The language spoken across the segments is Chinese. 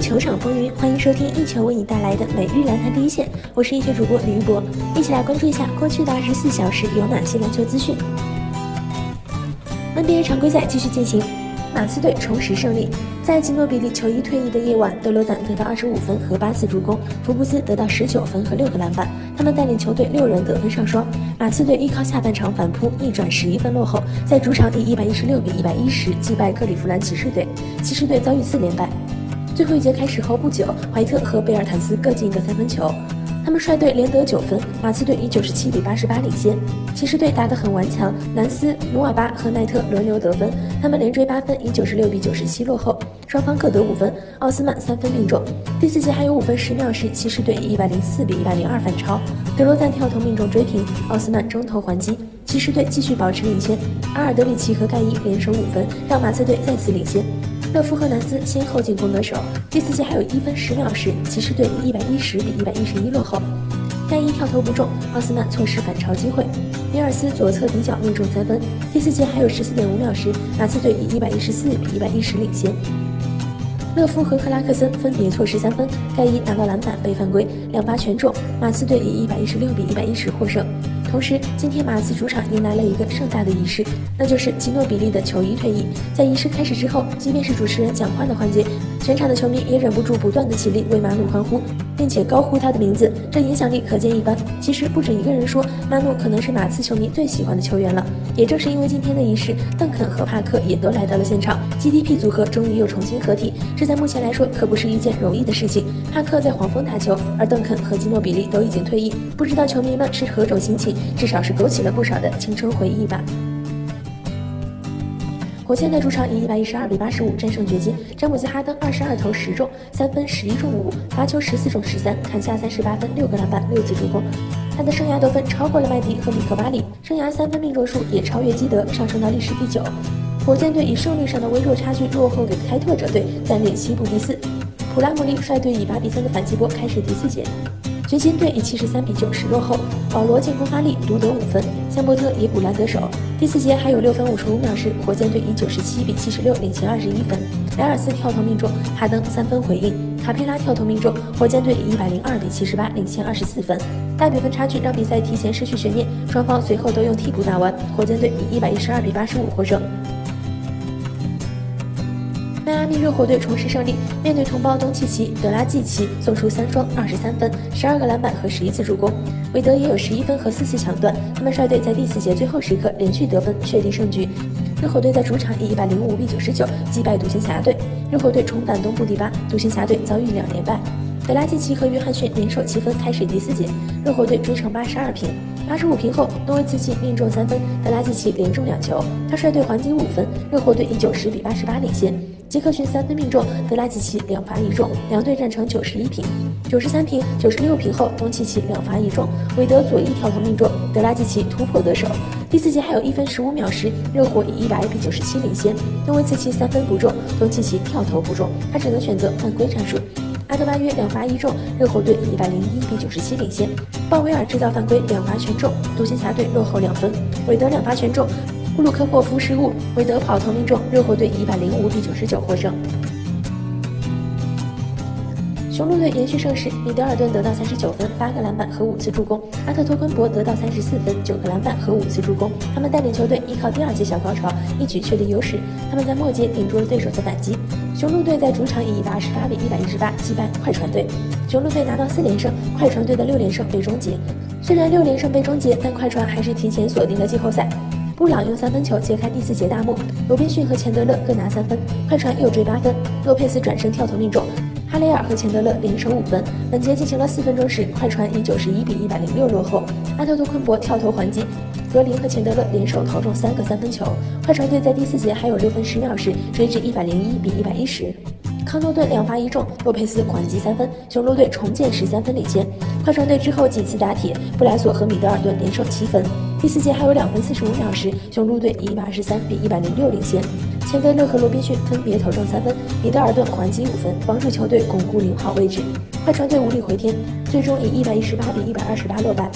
球场风云，欢迎收听一球为你带来的每日篮坛第一线。我是一球主播李玉博，一起来关注一下过去的二十四小时有哪些篮球资讯。NBA 常规赛继续进行，马刺队重拾胜利。在吉诺比利球衣退役的夜晚，德罗赞得到二十五分和八次助攻，福布斯得到十九分和六个篮板，他们带领球队六人得分上双。马刺队依靠下半场反扑逆转十一分落后，在主场以一百一十六比一百一十击败克利夫兰骑士队，骑士队遭遇四连败。最后一节开始后不久，怀特和贝尔坦斯各进一个三分球，他们率队连得九分，马刺队以九十七比八十八领先。骑士队打得很顽强，南斯、努瓦巴和奈特轮流得分，他们连追八分，以九十六比九十七落后。双方各得五分，奥斯曼三分命中。第四节还有五分十秒时，骑士队以一百零四比一百零二反超，德罗赞跳投命中追平，奥斯曼中投还击，骑士队继续保持领先。阿尔德里奇和盖伊联手五分，让马刺队再次领先。勒夫和南斯先后进攻得手。第四节还有一分十秒时，骑士队以一百一十比一百一十一落后。盖伊跳投不中，奥斯曼错失反超机会。比尔斯左侧底角命中三分。第四节还有十四点五秒时，马刺队以一百一十四比一百一十领先。勒夫和克拉克森分别错失三分，盖伊拿到篮板被犯规，两罚全中，马刺队以一百一十六比一百一十获胜。同时，今天马刺主场迎来了一个盛大的仪式，那就是吉诺比利的球衣退役。在仪式开始之后，即便是主持人讲话的环节，全场的球迷也忍不住不断的起立为马努欢呼，并且高呼他的名字，这影响力可见一斑。其实不止一个人说，马努可能是马刺球迷最喜欢的球员了。也正是因为今天的仪式，邓肯和帕克也都来到了现场，GDP 组合终于又重新合体，这在目前来说可不是一件容易的事情。帕克在黄蜂打球，而邓肯和基诺比利都已经退役，不知道球迷们是何种心情。至少是勾起了不少的青春回忆吧。火箭队主场以一百一十二比八十五战胜掘金，詹姆斯哈登二十二投十中，三分十一中五，罚球十四中十三，砍下三十八分，六个篮板，六次助攻。他的生涯得分超过了麦迪和米克巴里，生涯三分命中数也超越基德，上升到历史第九。火箭队以胜率上的微弱差距落后给开拓者队，暂列西部第四。普拉姆利率队以八比三的反击波开始第四节。掘金队以七十三比九十落后，保罗进攻发力，独得五分，香波特以补篮得手。第四节还有六分五十五秒时，火箭队以九十七比七十六领先二十一分。莱尔斯跳投命中，哈登三分回应，卡佩拉跳投命中，火箭队以一百零二比七十八领先二十四分。大比分差距让比赛提前失去悬念，双方随后都用替补打完，火箭队以一百一十二比八十五获胜。迈阿密热火队重拾胜利，面对同胞东契奇、德拉季奇，送出三双、二十三分、十二个篮板和十一次助攻。韦德也有十一分和四次抢断。他们率队在第四节最后时刻连续得分，确定胜局。热火队在主场以一百零五比九十九击败独行侠队。热火队重返东部第八，独行侠队遭遇两连败。德拉季奇和约翰逊联手七分，开始第四节。热火队追成八十二平。八十五平后，诺维茨基命中三分，德拉季奇连中两球，他率队还击五分。热火队以九十比八十八领先。杰克逊三分命中，德拉季奇两罚一中，两队战成九十一平。九十三平、九十六平后，东契奇两罚一中，韦德左翼跳投命中，德拉季奇突破得手。第四节还有一分十五秒时，热火以一百比九十七领先，诺维茨奇三分不中，东契奇跳投不中，他只能选择犯规战术。阿德巴约两罚一中，热火队以一百零一比九十七领先。鲍威尔制造犯规，两罚全中，独行侠队落后两分。韦德两罚全中。布鲁克霍夫失误，韦德跑投命中，热火队以一百零五比九十九获胜。雄鹿队延续胜势，米德尔顿得到三十九分、八个篮板和五次助攻；阿特托昆博得到三十四分、九个篮板和五次助攻。他们带领球队依靠第二节小高潮，一举确立优势。他们在末节顶住了对手的反击。雄鹿队在主场以一百二十八比一百一十八击败快船队。雄鹿队拿到四连胜，快船队的六连胜被终结。虽然六连胜被终结，但快船还是提前锁定了季后赛。布朗用三分球揭开第四节大幕，罗宾逊和钱德勒各拿三分，快船又追八分，洛佩斯转身跳投命中，哈雷尔和钱德勒联手五分。本节进行了四分钟时，快船以九十一比一百零六落后，阿特托昆博跳投还击，格林和钱德勒联手投中三个三分球，快船队在第四节还有六分十秒时追至一百零一比一百一十。康诺顿两罚一中，洛佩斯还击三分，雄鹿队重建十三分领先。快船队之后几次打铁，布莱索和米德尔顿联手七分。第四节还有两分四十五秒时，雄鹿队以一百二十三比一百零六领先。钱德勒和罗宾逊分别投中三分，米德尔顿还击五分，帮助球队巩固领跑位置。快船队无力回天，最终以一百一十八比一百二十八落败。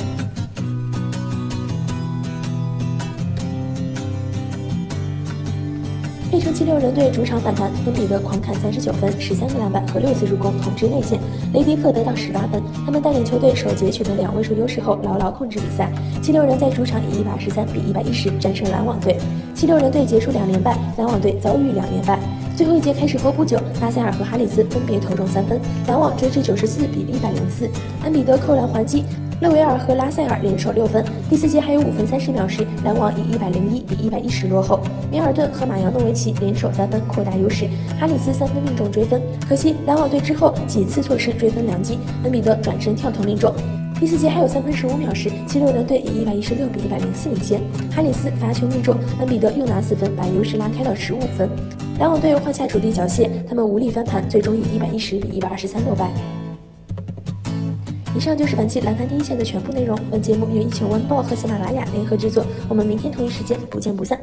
费城七六人队主场反弹，恩比德狂砍三十九分、十三个篮板和六次助攻，统治内线。雷迪克得到十八分。他们带领球队首节取得两位数优势后，牢牢控制比赛。七六人在主场以一百二十三比一百一十战胜篮网队。七六人队结束两连败，篮网队遭遇两连败。最后一节开始后不久，拉塞尔和哈里斯分别投中三分，篮网追至九十四比一百零四。恩比德扣篮还击。勒维尔和拉塞尔联手六分。第四节还有五分三十秒时，篮网以一百零一比一百一十落后。米尔顿和马扬诺维奇联手三分扩大优势，哈里斯三分命中追分。可惜篮网队之后几次错失追分良机，恩比德转身跳投命中。第四节还有三分十五秒时，七六人队以一百一十六比一百零四领先。哈里斯罚球命中，恩比德又拿四分，把优势拉开了十五分。篮网队换下主力缴械，他们无力翻盘，最终以一百一十比一百二十三落败。以上就是本期篮坛第一线的全部内容。本节目由一球晚报和喜马拉雅联合制作。我们明天同一时间不见不散。